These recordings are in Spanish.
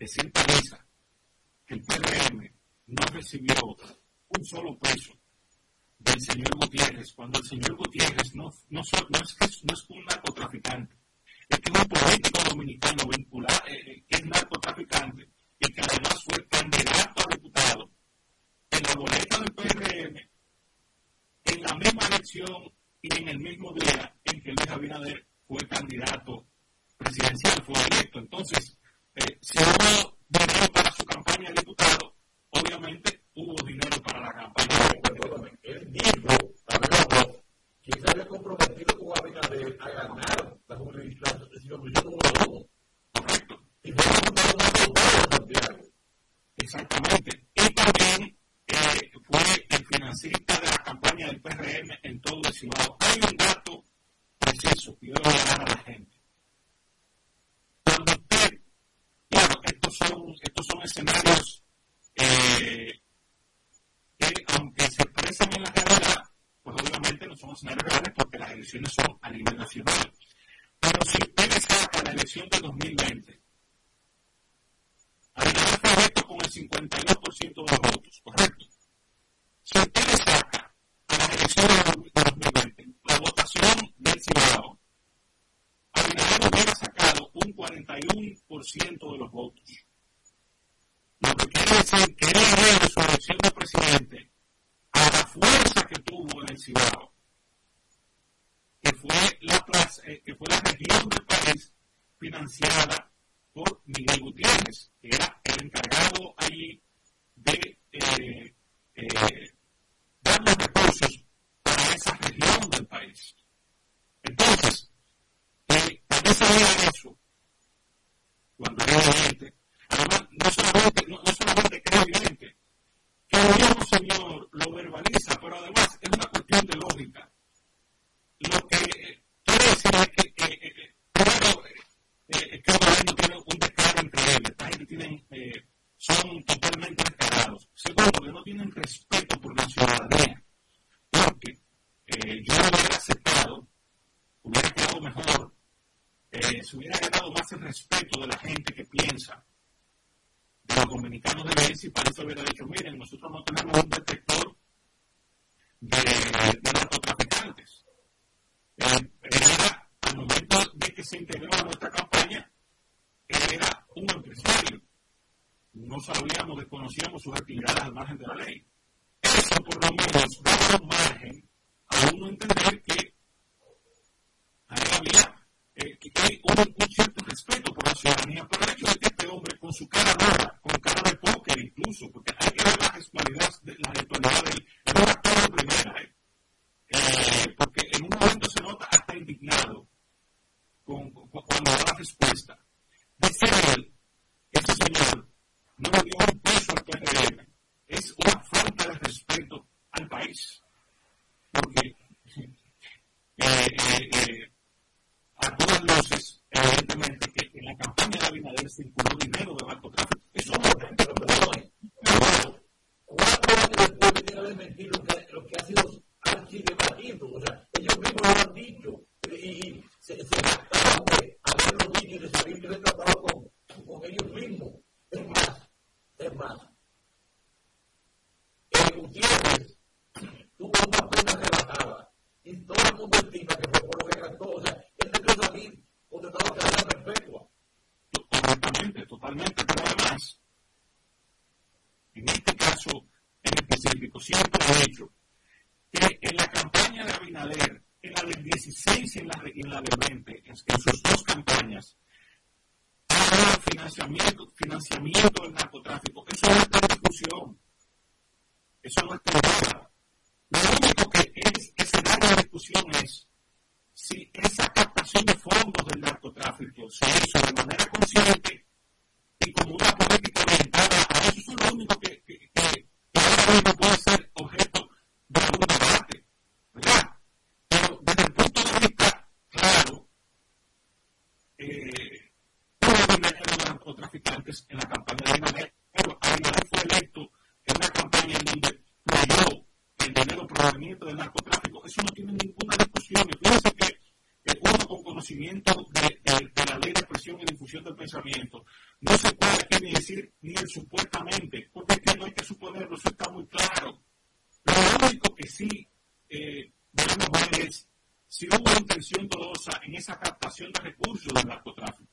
de cierta que el PRM no recibió un solo peso del señor Gutiérrez, cuando el señor Gutiérrez no, no, es, que no es un narcotraficante, es que un político dominicano vinculado, eh, eh, que es narcotraficante, today menos daba margen a uno entender que había que hay un, cierto respeto por la ciudadanía, por el hecho de que este hombre con su cara rara, con cara de póker incluso, porque hay que ver la actualidad, la actualidad ninguna discusión. Y fíjense que uno con conocimiento de, la ley de expresión y difusión del pensamiento no se puede aquí ni decir ni el supuestamente, porque es que no hay que suponerlo, eso está muy claro. Lo único que sí eh, debemos ver es si hubo intención dolosa en esa captación de recursos del narcotráfico.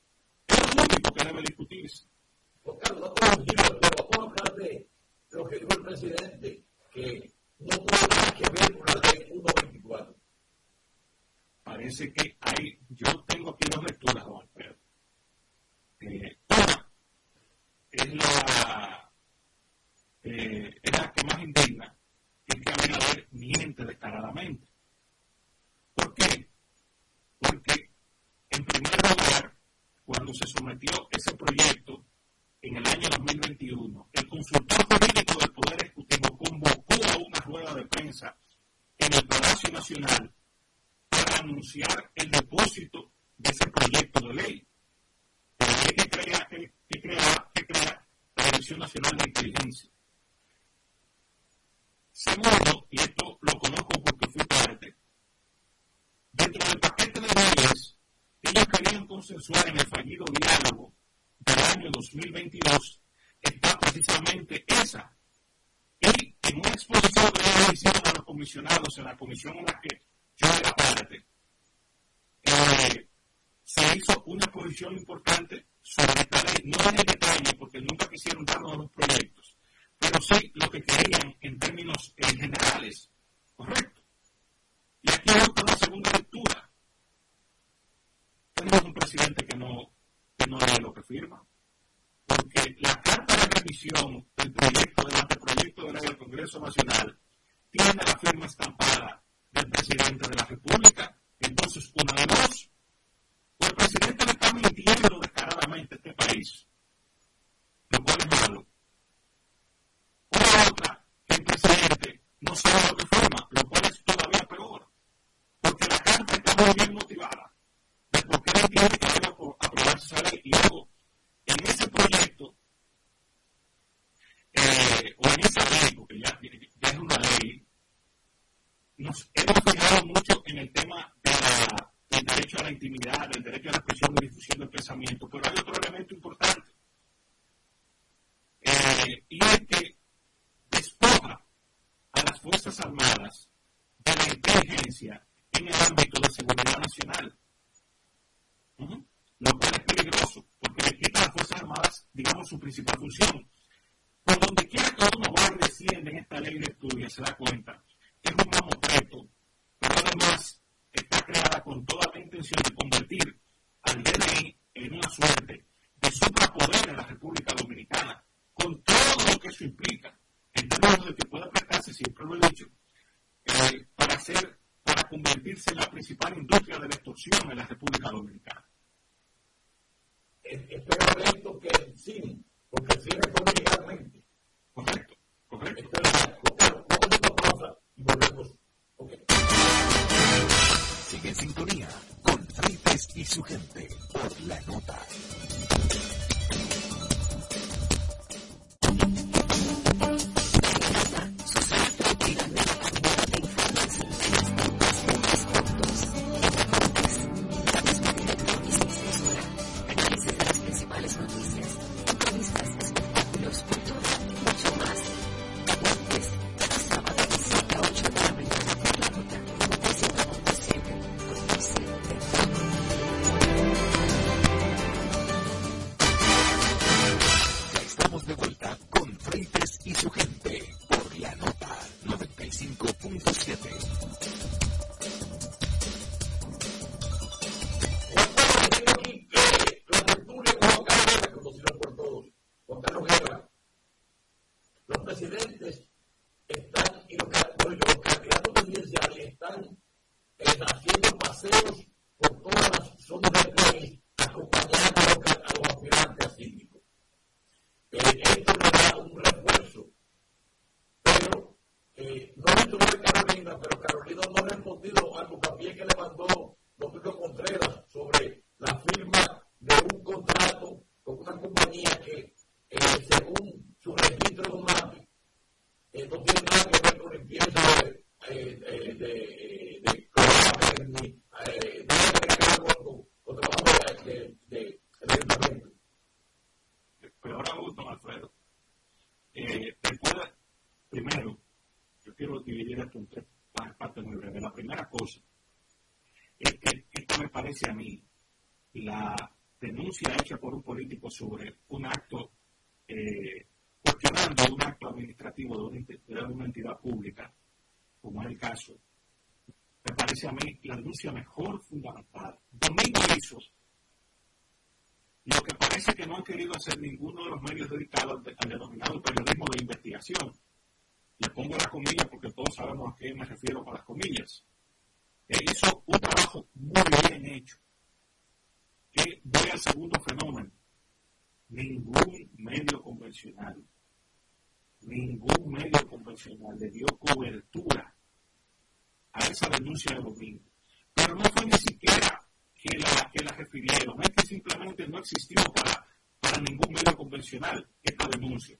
Es lo único que debe discutirse. Carlos, no vamos a hablar de lo que dijo el presidente, que no tuvo nada que ver con la ley 124 parece que hay, yo tengo aquí dos lecturas, don Alfredo. Eh, una es la, eh, es la que más indigna, es que Abinader miente descaradamente. ¿Por qué? Porque, en primer lugar, cuando se sometió ese proyecto en el año 2021, el consultor jurídico del Poder Ejecutivo convocó a una rueda de prensa en el Palacio Nacional anunciar el depósito de ese proyecto de ley. La ley que crea, que, crea, que crea la Dirección Nacional de Inteligencia. Segundo, y esto lo conozco porque fui parte, dentro del paquete de leyes, ellos querían consensuar en el fallido diálogo del año 2022, está precisamente esa. Y en una exposición que ellos hicieron a los comisionados en la comisión en la que yo era parte, eh, se hizo una exposición importante sobre esta ley, no en detalle, porque nunca quisieron darnos los proyectos, pero sí lo que querían en términos eh, generales. Correcto. Y aquí hay una segunda lectura. Tenemos un presidente que no, que no lee lo que firma. Porque la carta de revisión del proyecto, del anteproyecto de ley del Congreso Nacional, tiene la firma estampada del presidente de la República. Entonces, una de dos, o el presidente le está mintiendo descaradamente a este país, lo cual es malo. O otra, el presidente no sabe parece a mí. La denuncia hecha por un político sobre un acto, eh, cuestionando un acto administrativo de una, de una entidad pública, como es el caso, me parece a mí la denuncia mejor fundamentada. Domingo hizo lo que parece que no han querido hacer ninguno de los medios dedicados al denominado periodismo de investigación. Le pongo las comillas porque todos sabemos a qué me refiero con las comillas. Él hizo un trabajo muy bien hecho voy al segundo fenómeno. Ningún medio convencional, ningún medio convencional le dio cobertura a esa denuncia de domingo. Pero no fue ni siquiera que la, que la refirieron, es que simplemente no existió para, para ningún medio convencional esta denuncia.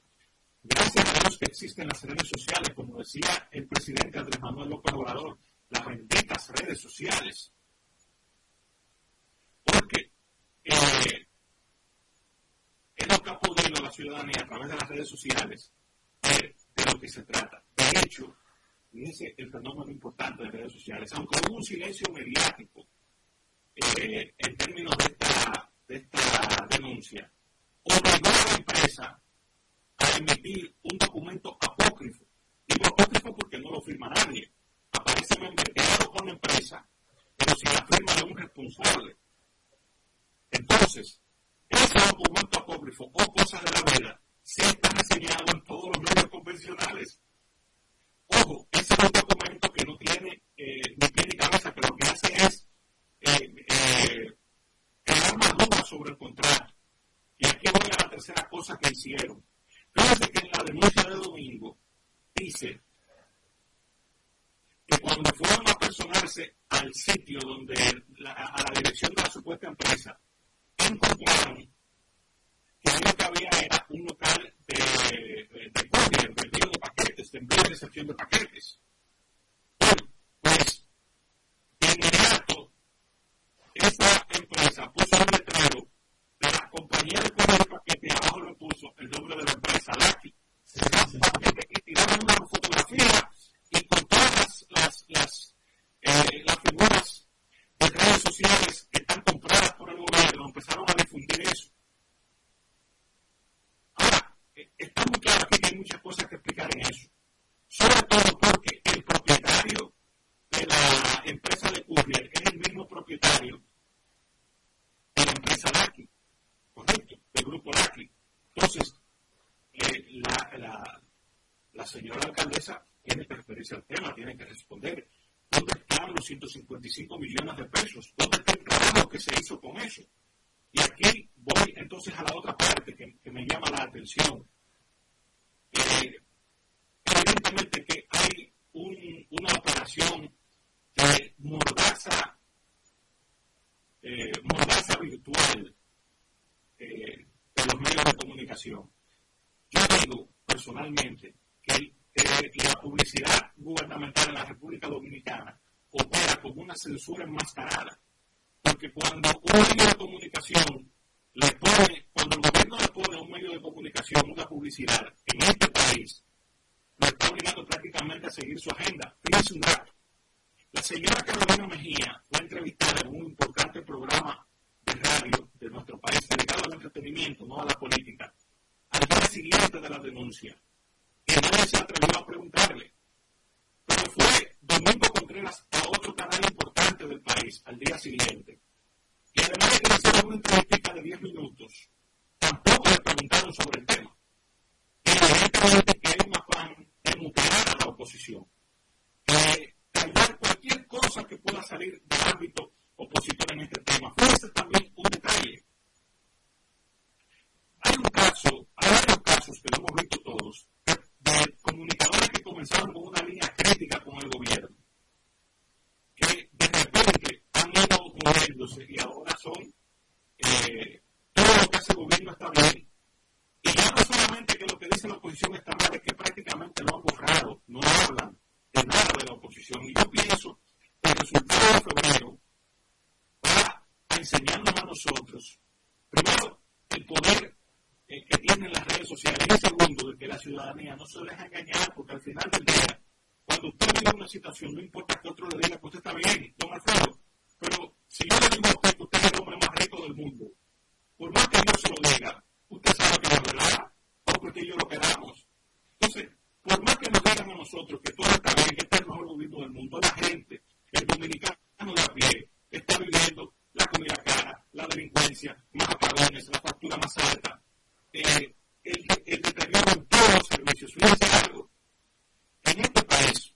Gracias a Dios que existen las redes sociales, como decía el presidente Andrés Manuel López Obrador, las benditas redes sociales. Porque eh, es lo que ha podido la ciudadanía a través de las redes sociales ver de lo que se trata. De hecho, fíjense el fenómeno importante de redes sociales, aunque hubo un silencio mediático eh, en términos de esta, de esta denuncia, obligó a la empresa a emitir un documento apócrifo. Digo apócrifo porque no lo firma nadie. Aparece membreteado con la empresa, pero sin la firma de un responsable. Entonces, ese documento apócrifo o cosas de la vida se está enseñado en todos los medios convencionales. Ojo, ese es un documento que no tiene eh, ni cabeza, que lo que hace es eh, eh, crear más dudas sobre el contrato. Y aquí voy a la tercera cosa que hicieron. Fíjense que en la denuncia de domingo dice que cuando fueron a personarse al sitio donde a la dirección de la supuesta empresa encontraron que lo que había era un local de, de, de envío de paquetes, de envío de recepción de paquetes. Pues, de inmediato, esa empresa puso un letrero empresa, Lucky. Y tiraron una fotografía y con todas las, las, las, eh, las figuras de redes sociales que están compradas por el gobierno, empezaron a difundir eso. Ahora, eh, está muy claro que hay muchas cosas que explicar en eso. Sobre todo porque el propietario de la empresa de courier es el mismo propietario de la empresa del grupo LACI. Entonces, eh, la, la, señora alcaldesa tiene que referirse al tema, tiene que responder ¿Dónde están los 155 millones de pesos? ¿Dónde está el trabajo que se hizo con eso? Y aquí voy entonces a la otra parte que, me llama la atención. Eh, evidentemente que hay un, una operación de mordaza, eh, mordaza virtual eh, los medios de comunicación. Yo digo personalmente que la publicidad gubernamental en la República Dominicana opera como una censura enmascarada. Porque cuando un medio de comunicación le pone, cuando el gobierno le pone a un medio de comunicación una publicidad en este país, lo está obligando prácticamente a seguir su agenda. Fíjense un dato. La señora Carolina Mejía fue entrevistada en un importante programa radio de nuestro país dedicado al entretenimiento, no a la política, al día siguiente de la denuncia que nadie se atrevió a preguntarle. Pero fue Domingo Contreras a otro canal importante del país al día siguiente. Y además de que hicieron una entrevista de 10 minutos, tampoco le preguntaron sobre el tema. Evidentemente que hay un afán de mutar a la oposición. De callar cualquier cosa que pueda salir del ámbito opositor en este tema. Fíjense también un detalle. Hay un caso, hay varios casos que lo hemos visto todos, de comunicadores que comenzaron con una línea crítica con el gobierno, que de repente han ido moviéndose y ahora son eh, todo lo que hace el gobierno está bien. Y ya no solamente que lo que dice la oposición está mal, es que prácticamente lo han borrado, no hablan de nada de la oposición. Y yo pienso que el resultado de febrero enseñarnos a nosotros, primero, el poder eh, que tienen las redes sociales, y segundo, de que la ciudadanía no se deja engañar, porque al final del día, cuando usted vive una situación, no importa que otro le diga que usted está bien, don Alfredo, pero si yo le digo a usted que usted es el hombre más rico del mundo, por más que yo se lo diga, usted sabe que es verdad, porque yo lo queramos. Entonces, por más que nos digan a nosotros que todo está bien, que este es el mejor gobierno del mundo, la gente, el dominicano de a pie, está viviendo la comida cara, la delincuencia, más apagones, la factura más alta, eh, el, el deterioro en todos los servicios. Fíjense algo, en este país,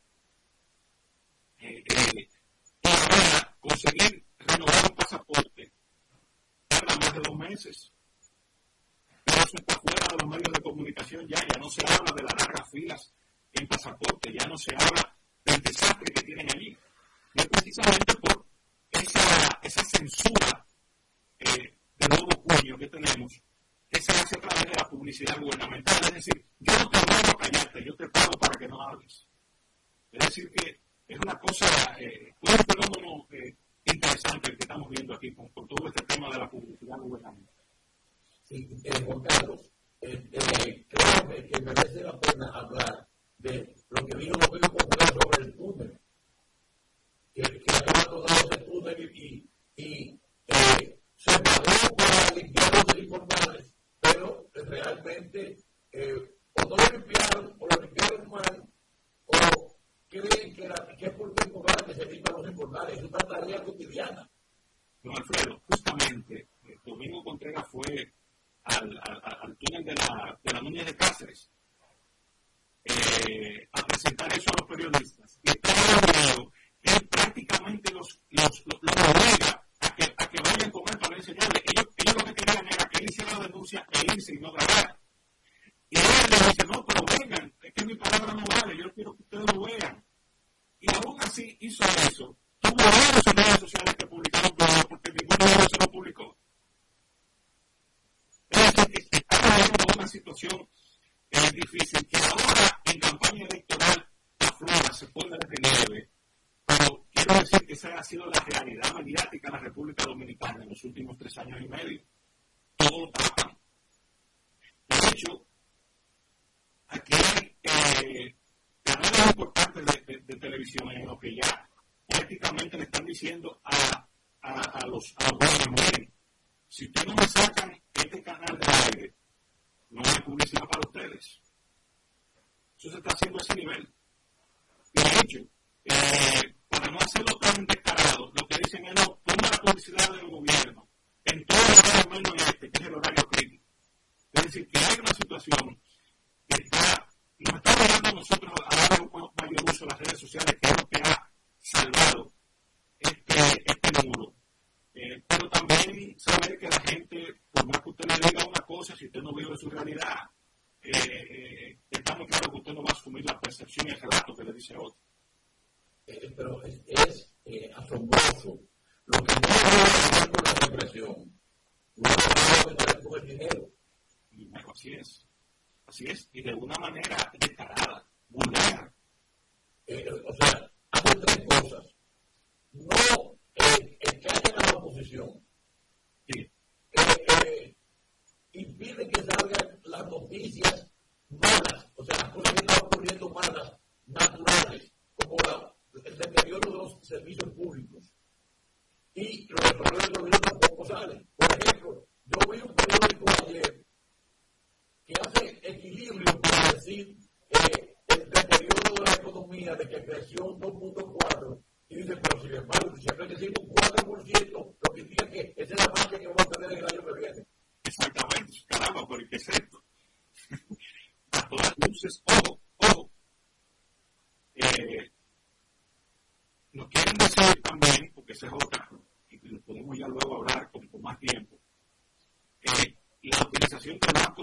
eh, eh, ahora conseguir renovar un pasaporte tarda más de dos meses. Pero eso está fuera de los medios de comunicación ya, ya no se habla de las largas filas en pasaporte, ya no se habla del desastre que tienen allí. Y es precisamente por esa, censura eh, de nuevo puño que tenemos, que se hace a través de la publicidad gubernamental. Es decir, yo no te a callarte, yo te pago para que no hables. Es decir, que es una cosa, eh, un fenómeno eh, interesante el que estamos viendo aquí con, todo este tema de la publicidad gubernamental. Sí, eh, Juan Carlos, eh, eh, creo que merece la pena hablar de lo que dijo López Popular sobre el túnel, que, que túnel y, y eh, se pagó para limpiar los informales, pero realmente eh, o no lo limpiaron o lo limpiaron mal o creen que, la, que es por temporal que se limpian los informales, es una tarea cotidiana. Don Alfredo, justamente, el Domingo Contreras fue al, al, túnel de la, de la Núñez de Cáceres eh, a presentar eso a los periodistas. Y está prácticamente los, los, los, los obliga a que, a que vayan con él para enseñarle. Ellos, ellos lo que querían era que él hiciera la denuncia e irse y no grabar. Y él le dice, no, pero vengan, es que mi palabra no vale, yo quiero que ustedes lo vean. Y aún así hizo eso. Tuvo varios redes sociales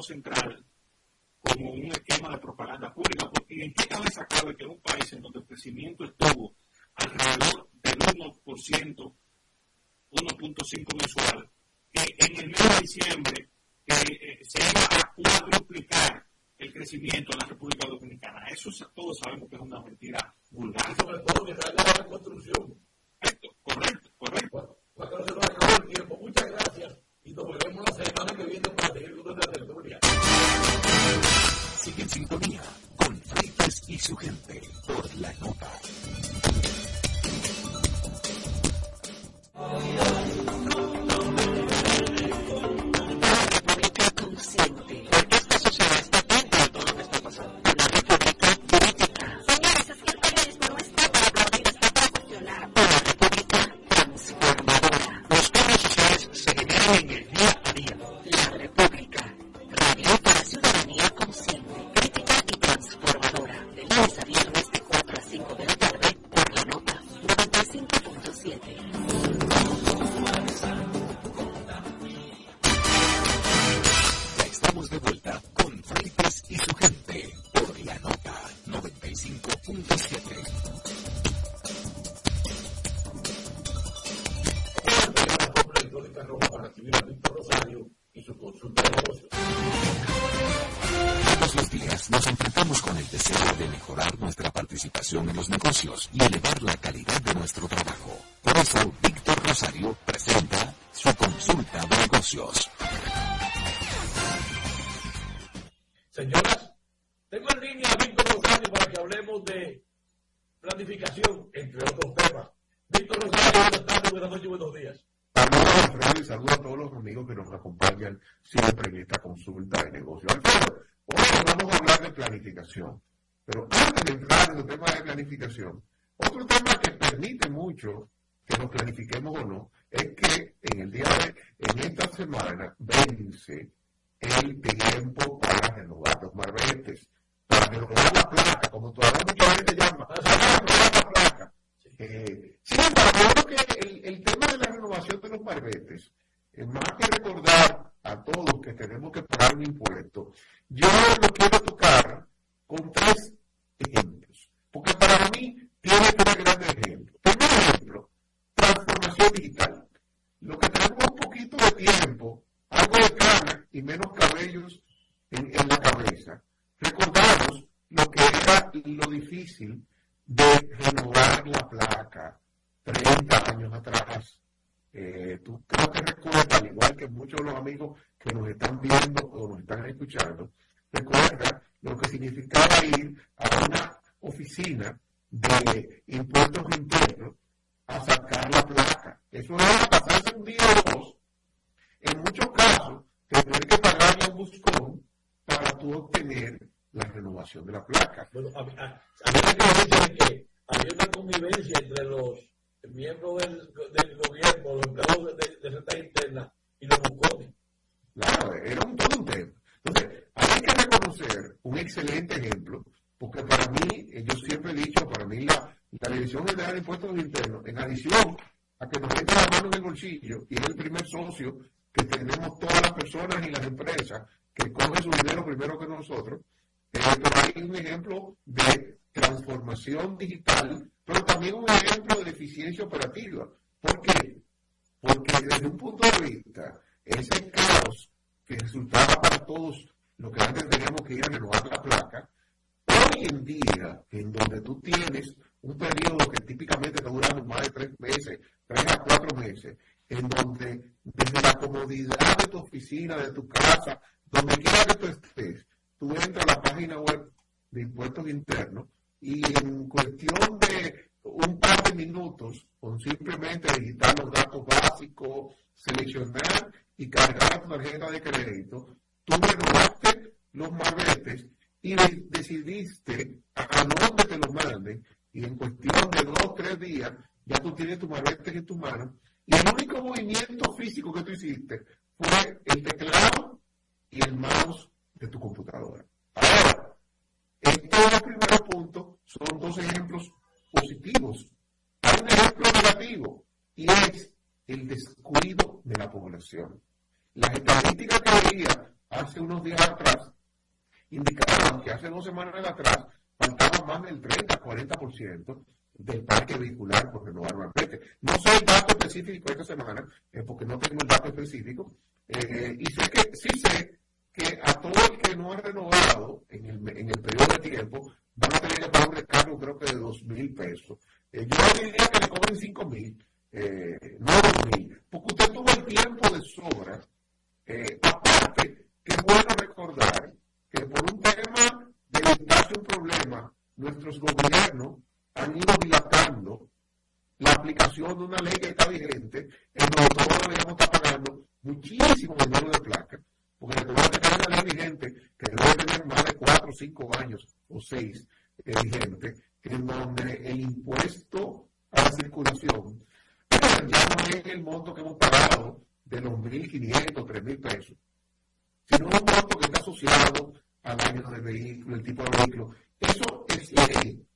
Central como un esquema de propaganda pública, porque ¿en qué cabeza cabe que un país en donde el crecimiento estuvo alrededor del 1%, 1.5 mensual, Señoras, tengo en línea a Víctor Rosario para que hablemos de planificación, entre otros temas. Víctor Rosario, buenas tardes, buenas noches, buenos días. Saludos, Alfredo, y saludos a todos los amigos que nos acompañan siempre en esta consulta de negocio. Alfredo, hoy vamos a hablar de planificación. Pero antes de entrar en el tema de planificación, otro tema que permite mucho que nos planifiquemos o no, es que en el día de, en esta semana, vence el tiempo para renovar los marbetes, para renovar la placa, como todavía mucha gente llama, renovar la placa. Eh, sin embargo, que el, tema de la renovación de los marbetes, eh, más que recordar a todos que tenemos que pagar un impuesto, yo lo quiero tocar con tres ejemplos, porque para mí tiene tres grandes ejemplos. Primer ejemplo, transformación digital. Lo que tenemos un poquito de tiempo de cana y menos cabellos en, en la cabeza, recordamos lo que era lo difícil de renovar la placa 30 años atrás. Eh, tú creo que recuerdas, al igual que muchos de los amigos que nos están viendo o nos están escuchando, recuerda lo que significaba ir a una oficina de impuestos internos a sacar la placa. Eso era pasarse un día o dos en muchos casos, tener que pagarle a Buscón para tú obtener la renovación de la placa. Bueno, a, a, a mí me que había una convivencia entre los miembros del, del gobierno, los empleados de, de, de Renta Interna y los buscones. Claro, era un, todo un tema. Entonces, hay que reconocer un excelente ejemplo, porque para mí, eh, yo siempre he dicho, para mí la, la Dirección General de Impuestos Internos, en adición a que nos mete la mano en el bolsillo y es el primer socio que tenemos todas las personas y las empresas que cogen su dinero primero que nosotros. Eh, hay un ejemplo de transformación digital, pero también un ejemplo de eficiencia operativa. ¿Por qué? Porque desde un punto de vista, ese caos que resultaba para todos lo que antes teníamos que ir a renovar la placa, hoy en día, en donde tú tienes un periodo que típicamente está durando más de tres meses, tres a cuatro meses, en donde desde la comodidad de tu oficina, de tu casa, donde quiera que tú estés, tú entras a la página web de impuestos internos y en cuestión de un par de minutos, con simplemente digitar los datos básicos, seleccionar y cargar tu tarjeta de crédito, tú renovaste los marbetes y decidiste a dónde te los manden y en cuestión de dos o tres días ya tú tienes tu marbete en tu mano y el único movimiento físico que tú hiciste fue el teclado y el mouse de tu computadora. Ahora, estos dos primeros puntos son dos ejemplos positivos. Hay un ejemplo negativo y es el descuido de la población. Las estadísticas que veía hace unos días atrás indicaban que hace dos semanas atrás faltaba más del 30, 40% del parque vehicular por renovar un albergue. No sé dato específico esta semana, eh, porque no tengo el dato específico, eh, y sé que sí sé que a todo el que no ha renovado en el, en el periodo de tiempo van a tener que pagar un recargo creo que de dos mil pesos. Eh, yo diría que le cobren cinco mil, eh, no dos mil, porque usted tuvo el tiempo de sobra. aparte, que es bueno recordar que por un tema de evitarse un problema, nuestros gobiernos han ido dilatando la aplicación de una ley que está vigente, en donde todos deberíamos estar pagando muchísimo dinero de placa, porque recuerda que hay una ley vigente que debe tener más de cuatro o cinco años o seis eh, vigente, en donde el impuesto a la circulación ya no es el monto que hemos pagado de los 1.500, 3.000 pesos, sino un monto que está asociado al año del vehículo, el tipo de vehículo. Eso es ley,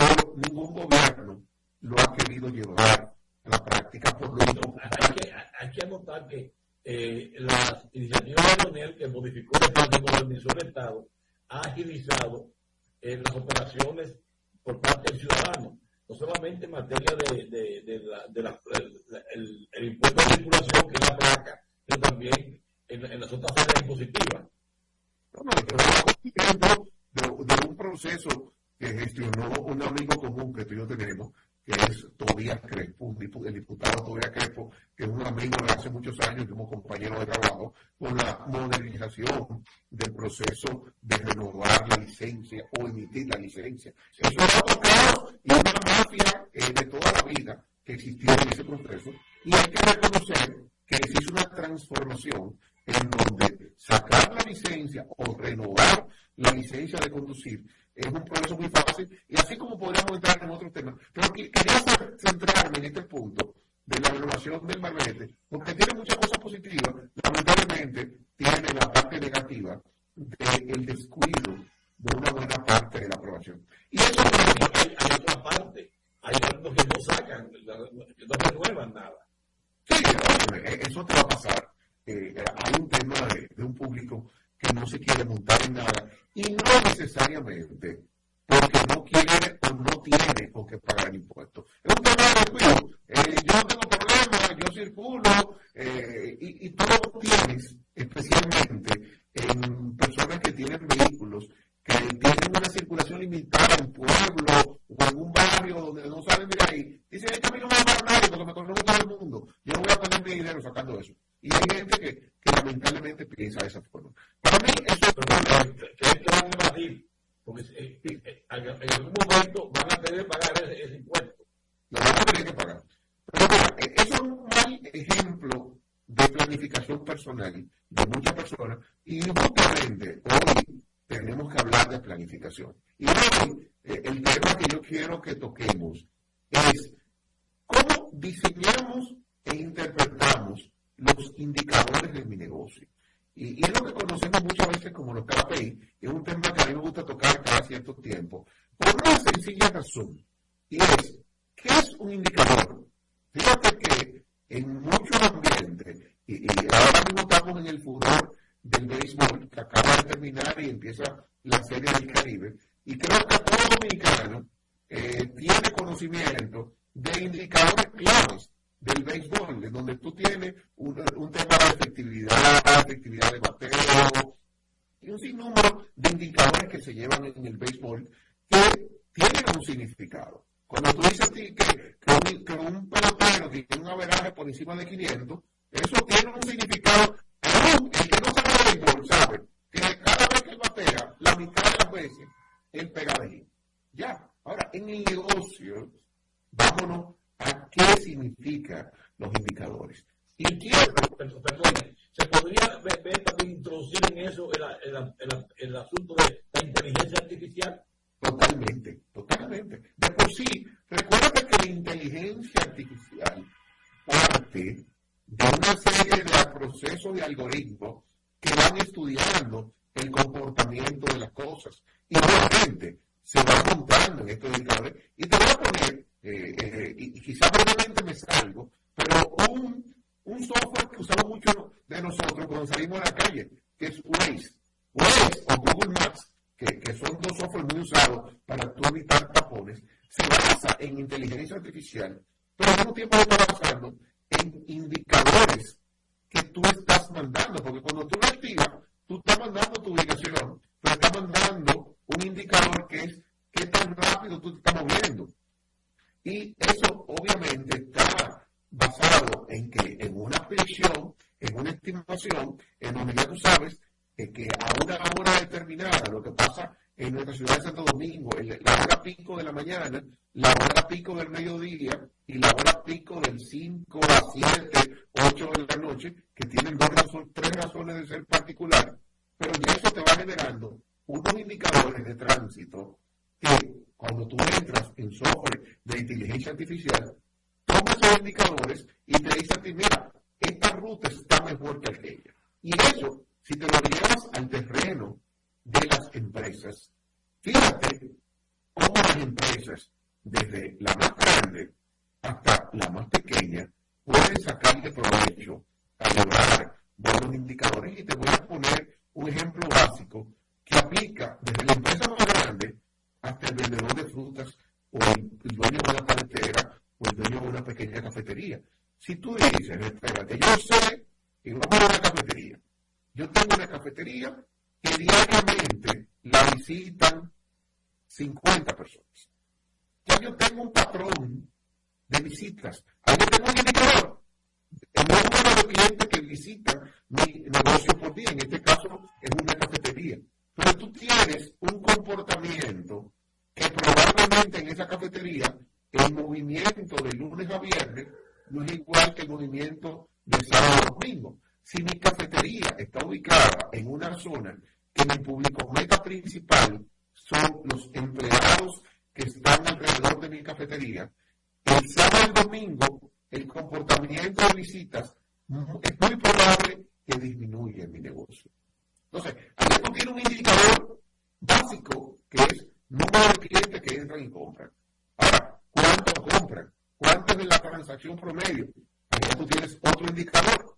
pero ningún gobierno lo ha querido llevar a la práctica por lo. Hay que, hay que anotar que eh, la iniciativa de Leonel, que modificó el Estado, que modernizó el Estado, ha agilizado eh, las operaciones por parte del ciudadano, no solamente en materia de, de, de, la, de la, el, el, impuesto de circulación, que es la placa, pero también en, en las otras áreas impositivas. No, no, de un proceso que gestionó un amigo común que tú y yo tenemos, que es Tobías Crespo, el diputado Tobías Crespo, que es un amigo de hace muchos años, como compañero de trabajo, con la modernización del proceso de renovar la licencia o emitir la licencia. Eso es otro caso y una mafia eh, de toda la vida que existió en ese proceso, y hay que reconocer que existe una transformación en donde sacar la licencia o renovar la licencia de conducir es un proceso muy fácil y así como podríamos entrar en otros temas. Pero quería centrarme en este punto de la renovación del marbete, porque tiene muchas cosas positivas, lamentablemente tiene la parte negativa del descuido de una buena parte de la aprobación. Y eso hay, hay otra parte, hay otros que no sacan, que no renuevan nada. Sí, eso te va a pasar. Eh, hay un tema de un público que no se quiere montar en nada y no necesariamente porque no quiere o no tiene con qué pagar impuestos. Es un tema de descuido. Eh, yo no tengo problema, yo circulo eh, y, y tú tienes especialmente en personas que tienen vehículos que tienen una circulación limitada en pueblo o en un barrio donde no saben de ahí. Dicen, es que me salgo, pero un, un software que usamos mucho de nosotros cuando salimos a la calle, de sábado a domingo. Si mi cafetería está ubicada en una zona que mi público meta principal son los empleados que están alrededor de mi cafetería, el sábado y domingo el comportamiento de visitas es muy probable que disminuya mi negocio. Entonces, ahí tú tienes un indicador básico que es número de clientes que entran y compran. Ahora, ¿cuánto compran? ¿Cuánto es la transacción promedio? Ahí tú tienes otro indicador.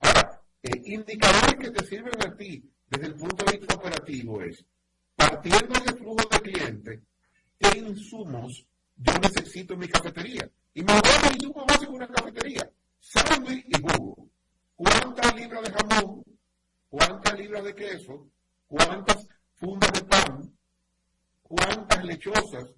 Ahora, eh, indicadores que te sirven a ti desde el punto de vista operativo es, partiendo del flujo de clientes, ¿qué insumos yo necesito en mi cafetería? Y me voy a insumo básico de una cafetería, sándwich y jugo. ¿Cuántas libras de jamón? ¿Cuántas libras de queso? ¿Cuántas fundas de pan? ¿Cuántas lechosas?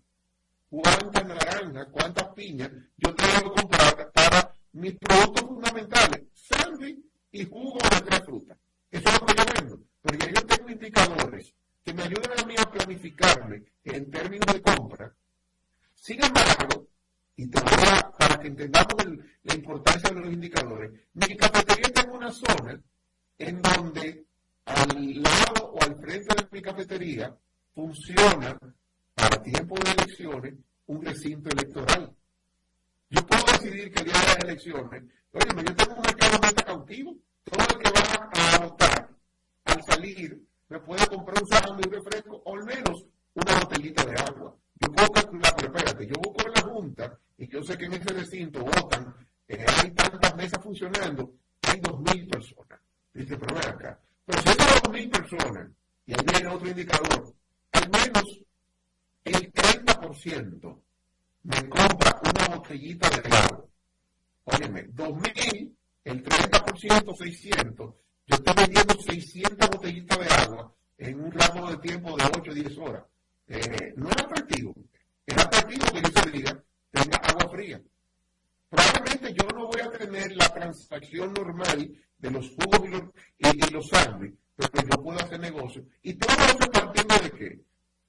¿Cuántas naranjas? ¿Cuántas piñas? Yo tengo que comprar para mis productos fundamentales, sándwich y jugo de tres frutas. Eso es lo que yo vendo. Pero ya yo tengo indicadores que me ayudan a mí a planificarme en términos de compra. Sin embargo, y te para que entendamos la importancia de los indicadores, mi cafetería está en una zona en donde al lado o al frente de mi cafetería funciona para tiempo de elecciones un recinto electoral. Yo puedo decidir que el día de las elecciones, oye, yo tengo un mercado meta cautivo, todo el que va a votar al salir me puede comprar un sándwich, un refresco o al menos una botellita de agua. Yo puedo calcular, pero espérate, yo busco en la Junta y yo sé que en ese recinto votan, eh, hay tantas mesas funcionando, hay dos mil personas. Dice, pero ven acá. Pero si hay dos mil personas, y ahí viene otro indicador, al menos el 30% me compra una botellita de agua. Óyeme, 2.000, el 30%, 600. Yo estoy vendiendo 600 botellitas de agua en un rango de tiempo de 8 o 10 horas. Eh, no es atractivo. Es atractivo que yo se diga, tenga agua fría. Probablemente yo no voy a tener la transacción normal de los jugos y los, los sándwiches, pero yo puedo hacer negocio. Y todo eso partiendo de qué?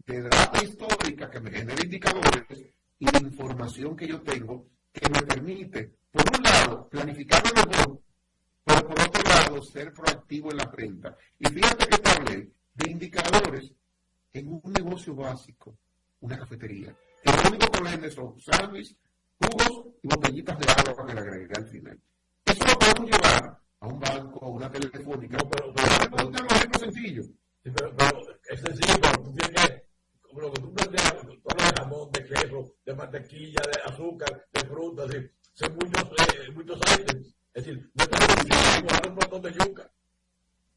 De data histórica que me genera indicadores información que yo tengo que me permite, por un lado, planificar mejor, pero por otro lado, ser proactivo en la renta. Y fíjate que te hablé de indicadores en un negocio básico, una cafetería, lo único que vende son sándwiches, jugos y botellitas de agua que le agregué al final. Eso lo podemos llevar a un banco, a una telefónica, pero, pero, un ejemplo sencillo. Sí, pero, pero, es sencillo, pero tú tienes que, como lo que tú planteas, de jamón, de queso, de mantequilla, de azúcar, de frutas, son muchos, eh, muchos items. Es decir, no tengo un montón de yuca.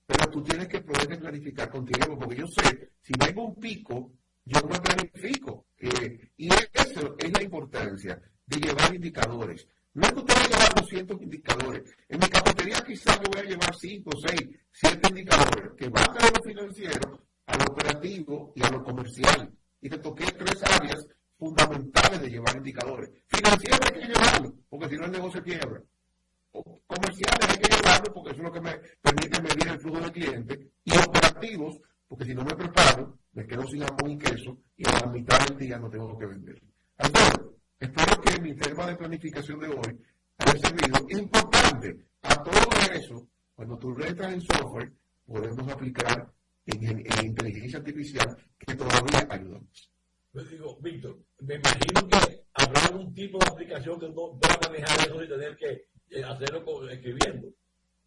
Pero tú tienes que poder planificar contigo, porque yo sé, si vengo un pico, yo me planifico. Eh, y eso es la importancia de llevar indicadores. No es que usted va a llevar 200 indicadores. En mi cafetería quizás yo voy a llevar 5, 6, 7 indicadores que van de lo financiero a lo operativo y a lo comercial. Y te toqué tres áreas fundamentales de llevar indicadores. Financiero hay que llevarlo, porque si no el negocio quiebra. comerciales hay que llevarlo porque eso es lo que me permite medir el flujo de clientes y operativos porque si no me preparo me quedo sin jamón y queso y a la mitad del día no tengo que vender. Alfredo, espero que mi tema de planificación de hoy haya servido. Importante, a todo eso, cuando tú entras en software, podemos aplicar en, inteligencia artificial que todavía ayuda más. Yo digo, Víctor, me imagino que habrá algún tipo de aplicación que no pueda manejar eso y tener que eh, hacerlo escribiendo.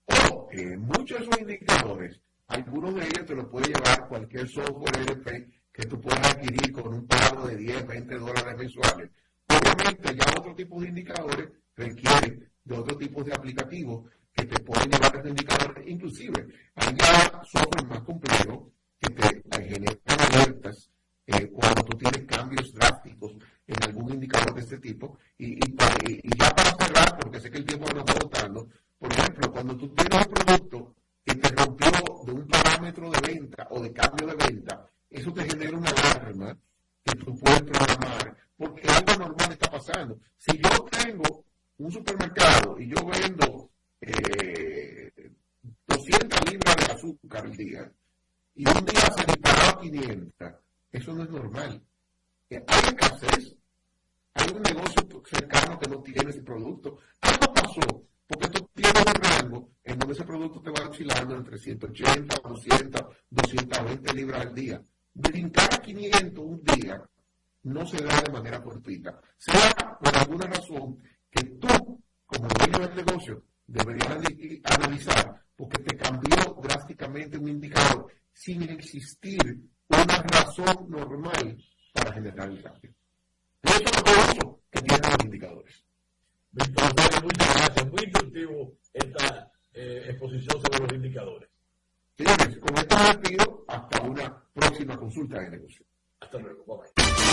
O eh, muchos de esos indicadores, algunos de ellos te los puede llevar cualquier software ERP que tú puedas adquirir con un pago de 10, 20 dólares mensuales. Obviamente ya otro tipo de indicadores requieren de otro tipo de aplicativos que te pueden llevar a esos indicadores. Inclusive hay ya software más complejo que te generan alertas eh, cuando tú tienes cambios drásticos en algún indicador de este tipo. Y, ya para cerrar, porque sé que el tiempo nos está votando, por ejemplo, cuando tú tienes un producto que te rompió de un parámetro de venta o de cambio de venta, eso te genera una alarma que tú puedes programar, porque algo normal está pasando. Si yo tengo un supermercado y yo vendo eh, 200 libras de azúcar al día, y un día se disparó a 500, eso no es normal. Eh, hay escasez. Hay un negocio cercano que no tiene ese producto. Algo pasó, porque tú tienes un rango en donde ese producto te va oscilando entre 180, 200, 220 libras al día. Brincar a 500 un día no se da de manera fortuita. Sea por alguna razón que tú, como dueño del negocio, deberías analizar porque te cambió drásticamente un indicador sin existir una razón normal para generar el cambio. Eso es lo que tienen los indicadores. Víctor, muchas gracias. Muy instructivo esta eh, exposición sobre los indicadores. Señores, con esto me despido hasta una próxima consulta de negocio. Hasta luego. Bye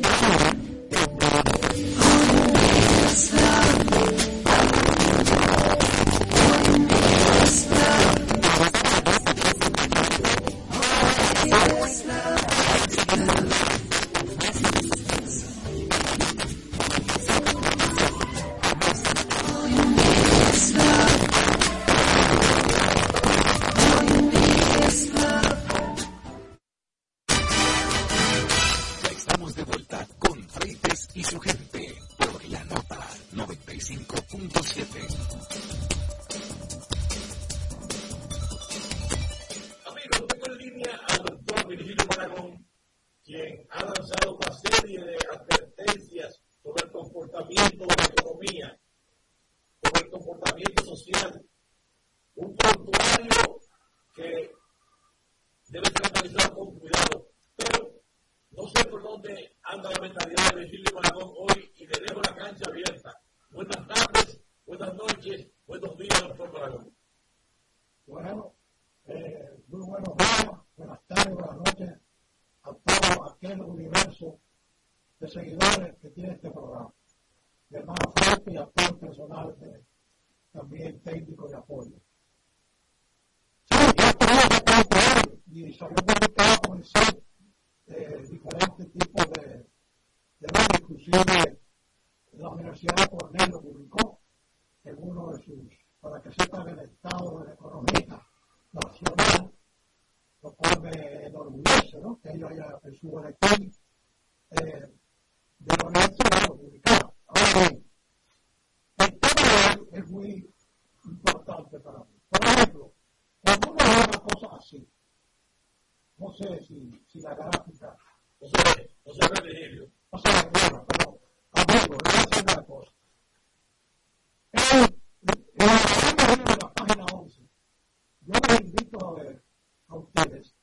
a ustedes.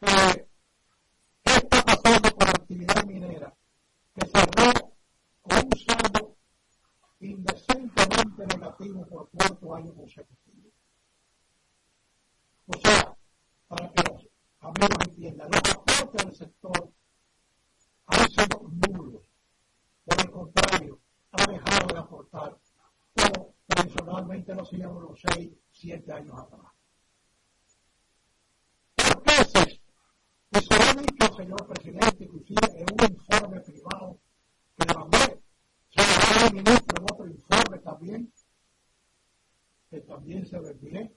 Eh, ¿Qué está pasando con la actividad minera? Que cerró con un saldo indecentemente negativo por cuarto año consecutivo. O sea, para que los amigos entiendan, los aportes del sector han sido nulos. Por el contrario, ha dejado de aportar, como tradicionalmente lo hacíamos los 6, 7 años atrás. inclusive un informe privado que mandé. Se lo el ministro en otro informe también, que también se lo envié.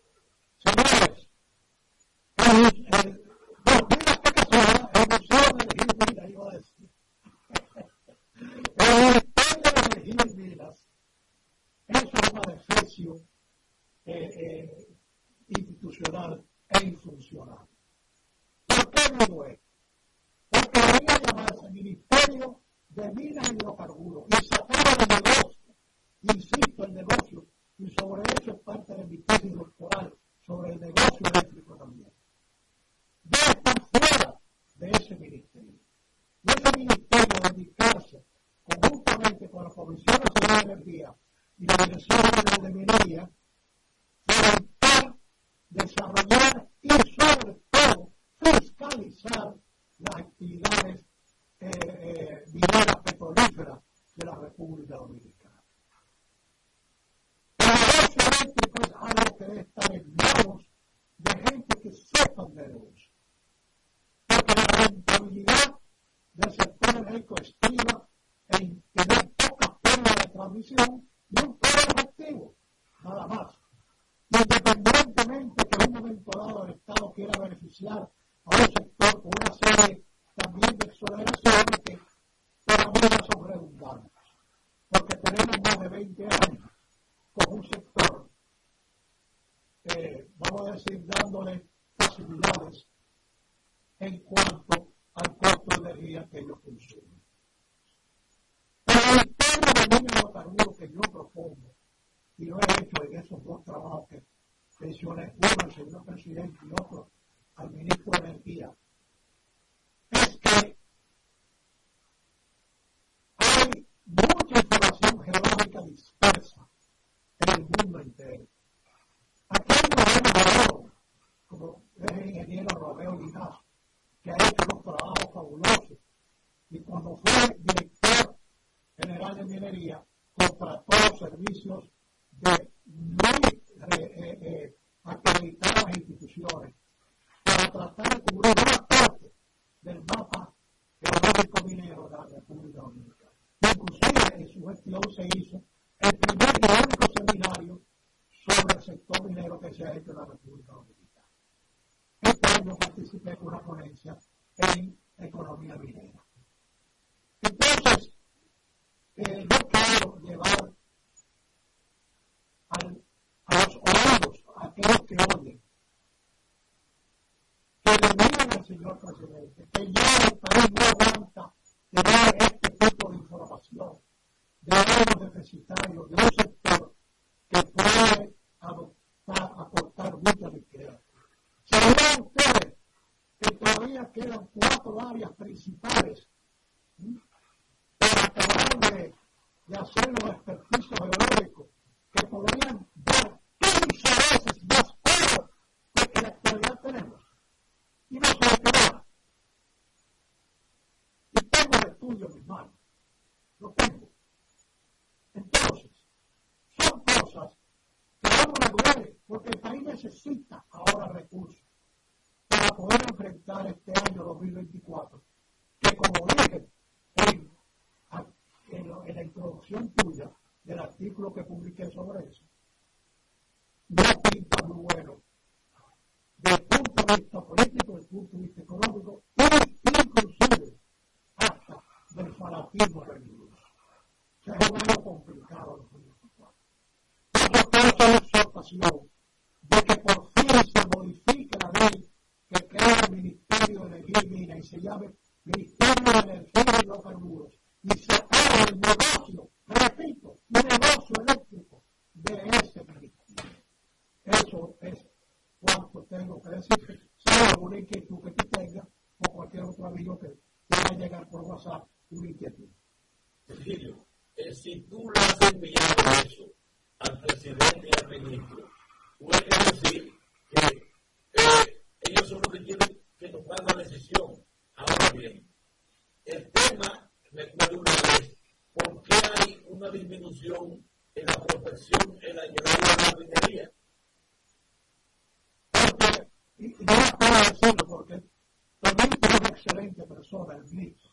yo mis manos. Lo tengo. Entonces, son cosas que vamos a nos porque el país necesita ahora recursos para poder enfrentar este año 2024, que como dije en, en la introducción tuya del artículo que publiqué sobre eso, no pinta muy bueno desde punto de vista político, desde punto de vista económico, y inclusive para separatismo religioso, que es algo complicado en político. Nosotros la exhortación de que por fin se modifique la ley que crea el Ministerio de Energía y y se llame Ministerio de Energía y Hidrocarburos y se haga el negocio, repito, el negocio eléctrico de ese ministerio. Eso es cuanto tengo que decir, sea alguna inquietud que tú tengas o cualquier otro amigo que pueda llegar por WhatsApp una inquietud. Virgilio, eh, si tú le has enviado eso al presidente y al ministro, puede decir que eh, ellos son los que quieren que nos la decisión. Ahora bien, el tema, recuerdo una vez, ¿por qué hay una disminución en la protección en la llegada de la minería? Porque, y, y no puedo decirlo porque también es una excelente persona el ministro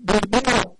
del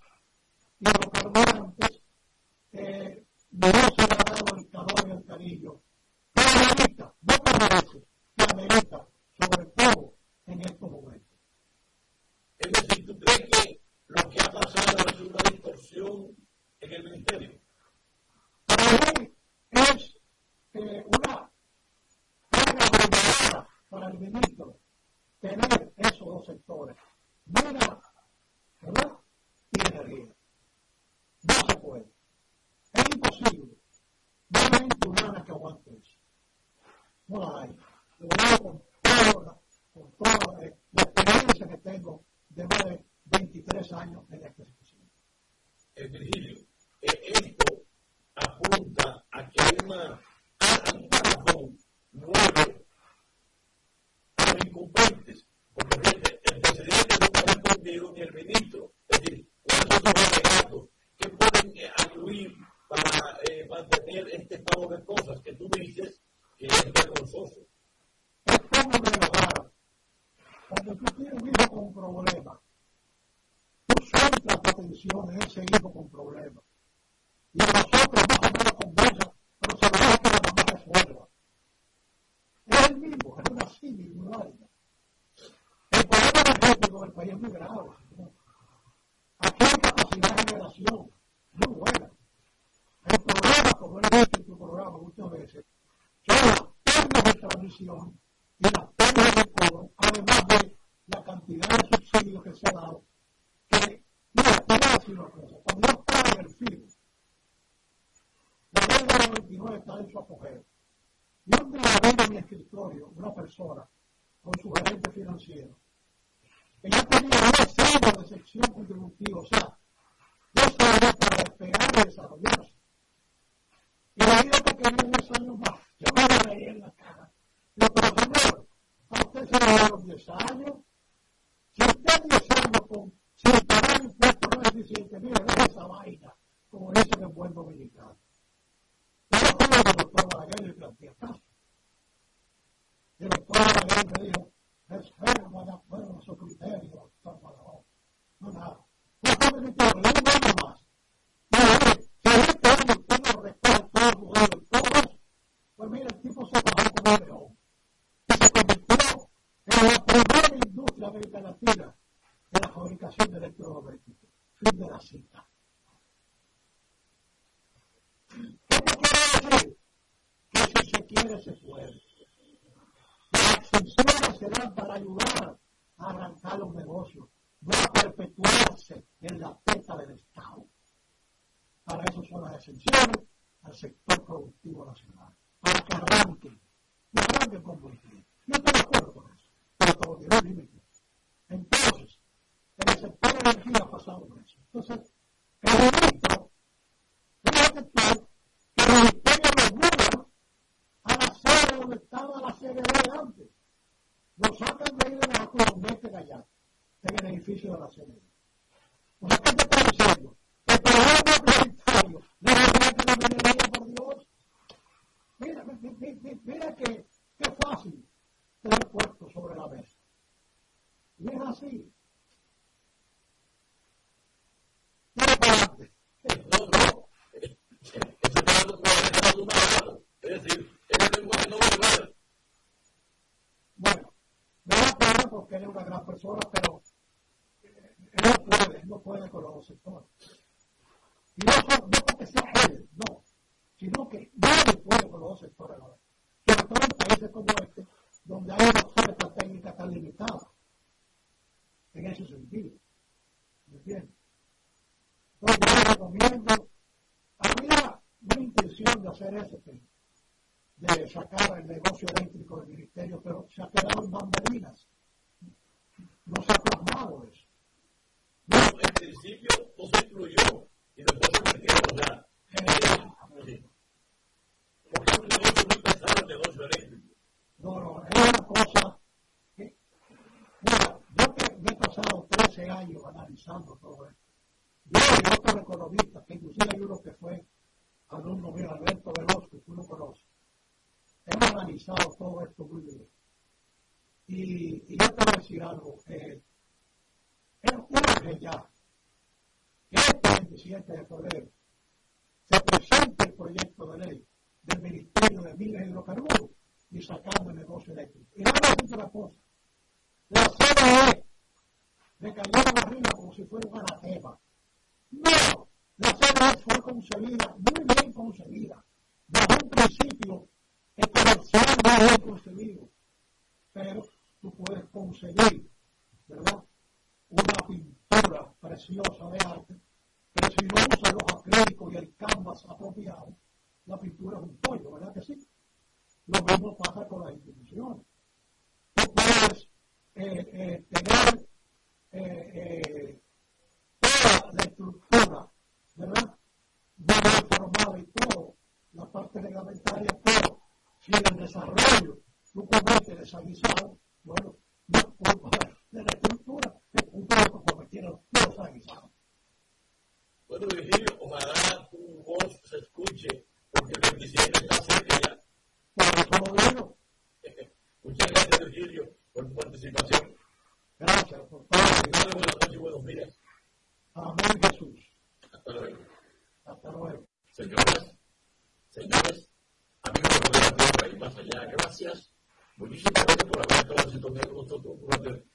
quería como Por tu participación. Gracias, por favor. Dale buenas noches y buenos días. Amén, Jesús. Hasta luego. Hasta luego. Señoras, señores, amigos de la tierra y más allá, gracias. Muchísimas gracias por haber estado en sintonía con nosotros durante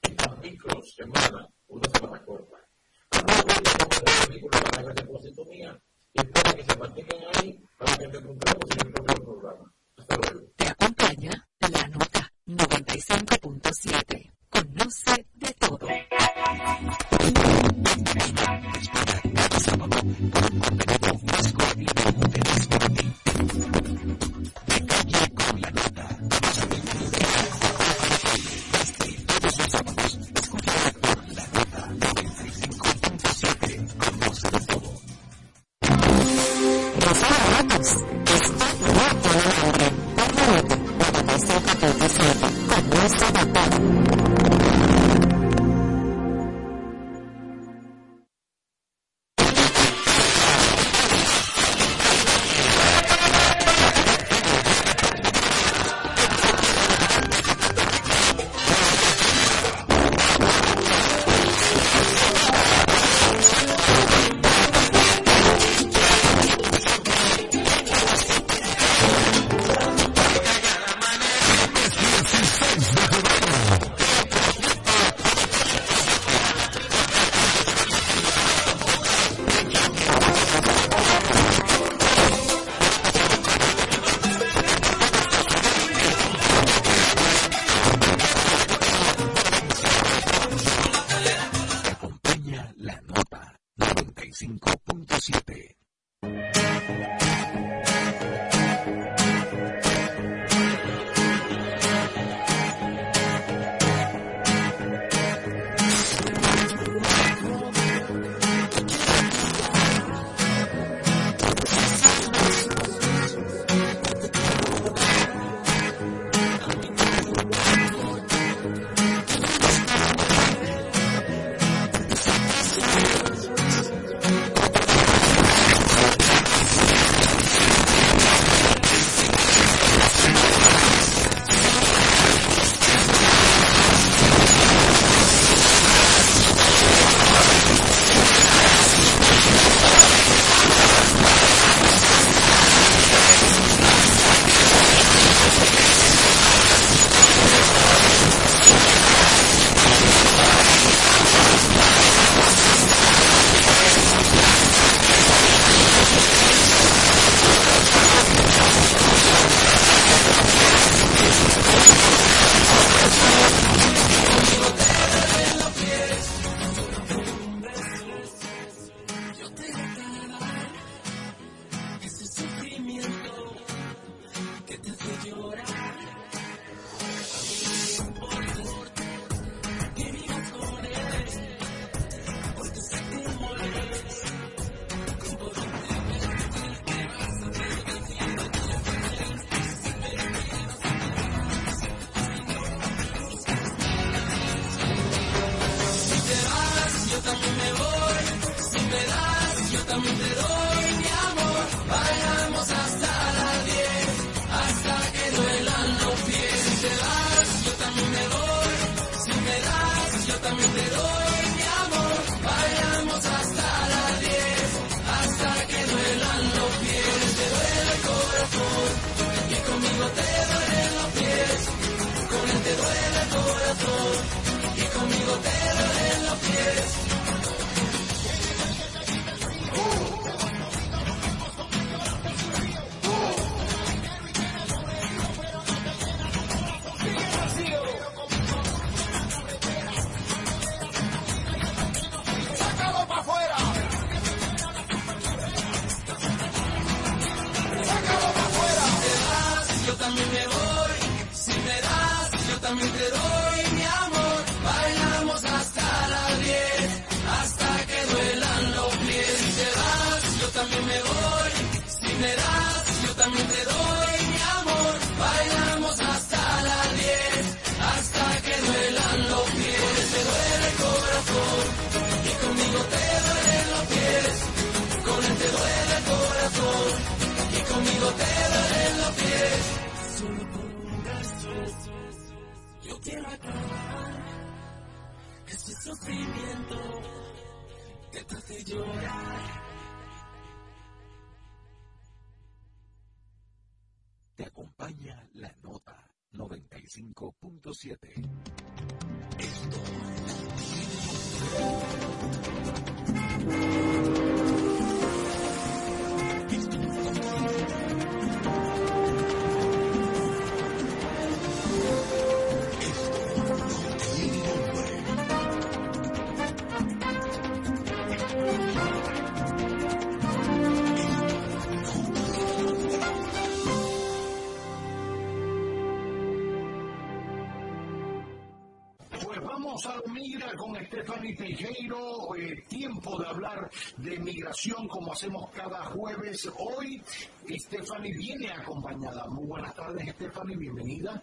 como hacemos cada jueves. Hoy Stephanie viene acompañada. Muy buenas tardes, Stephanie. Bienvenida.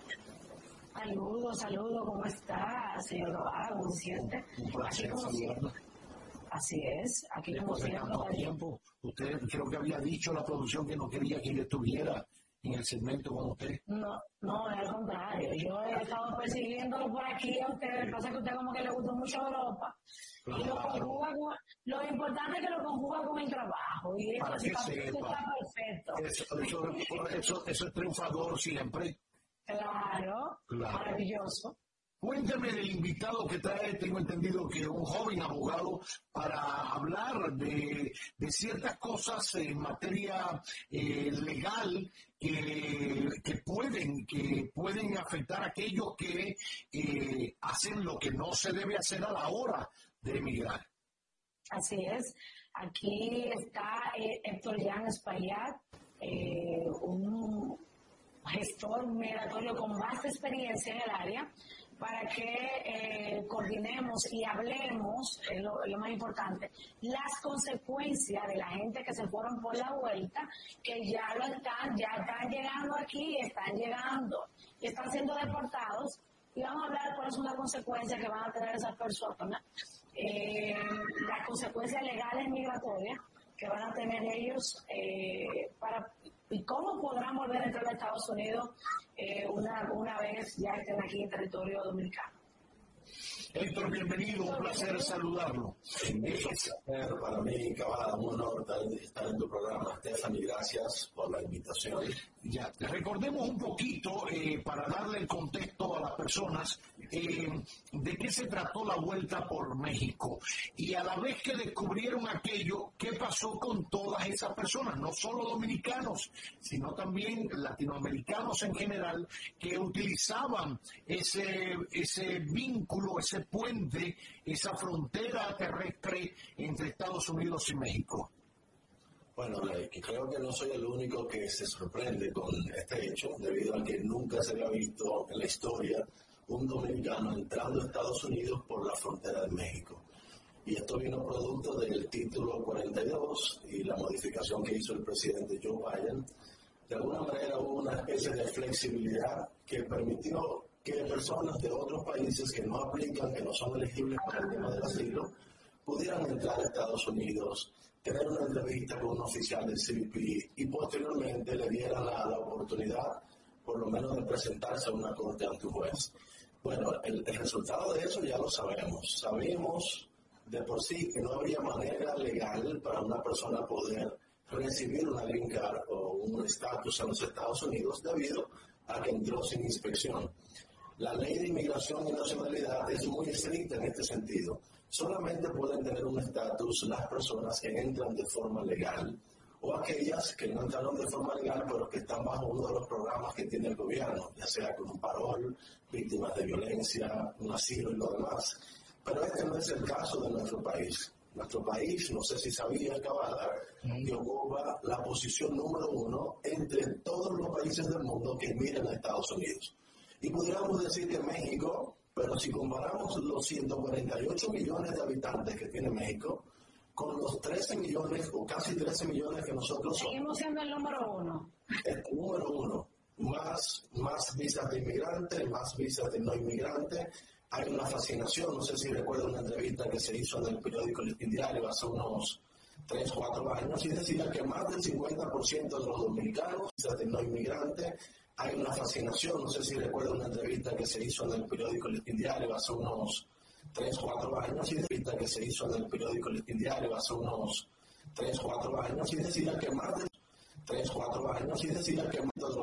Saludos, saludos, ¿cómo está, señor Robaga? ¿Cómo se siente? Un Aquí placer como saludarla. Así es, aquí como Después de tanto siempre. tiempo, usted creo que había dicho la producción que no quería que yo estuviera en el segmento con usted. No, no, al contrario, yo he estado persiguiéndolo por aquí a usted, pasa es que a usted como que le gusta mucho Europa, y lo, conjuga con, lo importante es que lo conjuga con el trabajo, y eso Para que está, perfecto. Eso, eso, eso, eso es triunfador siempre. Claro, Claro. maravilloso. Cuénteme del invitado que trae, tengo entendido que un joven abogado para hablar de, ciertas cosas en materia eh, legal que, pueden que pueden afectar a aquellos que eh, hacen lo que no se debe hacer a la hora de emigrar. Así es. Aquí está eh, Héctor Jan Espaillat, un gestor migratorio con vasta experiencia en el área, para que eh, coordinemos y hablemos, es lo, más importante, las consecuencias de la gente que se fueron por la vuelta, que ya lo están, ya están llegando aquí, están llegando, y están siendo deportados, y vamos a hablar cuáles son las consecuencias que van a tener esas personas. Eh, las consecuencias legales migratorias que van a tener ellos eh, para y cómo podrán volver a entrar a Estados Unidos eh, una, una vez ya estén aquí en territorio dominicano. Héctor, bienvenido, un placer saludarlo. Eh, placer para mí, Cabada, un honor estar, estar en tu programa. Stephanie, gracias por la invitación. Ya, recordemos un poquito, eh, para darle el contexto a las personas, eh, de qué se trató la vuelta por México. Y a la vez que descubrieron aquello, ¿qué pasó con todas esas personas? No solo dominicanos, sino también latinoamericanos en general, que utilizaban ese, ese vínculo, ese puente, esa frontera terrestre entre Estados Unidos y México. Bueno, creo que no soy el único que se sorprende con este hecho, debido a que nunca se había visto en la historia un dominicano entrando a Estados Unidos por la frontera de México. Y esto vino producto del título 42 y la modificación que hizo el presidente Joe Biden. De alguna manera hubo una especie de flexibilidad que permitió que personas de otros países que no aplican, que no son elegibles para el tema del asilo, pudieran entrar a Estados Unidos tener una entrevista con un oficial del CBP y posteriormente le dieran la, la oportunidad, por lo menos, de presentarse a una corte ante un juez. Bueno, el, el resultado de eso ya lo sabemos. Sabemos de por sí que no habría manera legal para una persona poder recibir una green card o un estatus en los Estados Unidos debido a que entró sin inspección. La ley de inmigración y nacionalidad es muy estricta en este sentido. Solamente pueden tener un estatus las personas que entran de forma legal o aquellas que no entraron de forma legal pero que están bajo uno de los programas que tiene el gobierno, ya sea con un parol, víctimas de violencia, un asilo y lo demás. Pero este no es el caso de nuestro país. Nuestro país, no sé si sabía Cabada, que ocupa la posición número uno entre todos los países del mundo que miran a Estados Unidos. Y pudiéramos decir que México, pero si comparamos los 148 millones de habitantes que tiene México, con los 13 millones o casi 13 millones que nosotros somos. Seguimos siendo el número uno. El número uno. Más, más visas de inmigrantes, más visas de no inmigrantes. Hay una fascinación, no sé si recuerdo una entrevista que se hizo en el periódico El Diario hace unos 3, 4 años, y decía que más del 50% de los dominicanos, visas de no inmigrantes, hay una fascinación, no sé si recuerdo una entrevista que se hizo en el periódico El Diario hace unos 3, 4 años, y decía que se hizo en el periódico El Diario hace unos 3, 4 años, y decía que más de 3, 4 años, y decía que más de los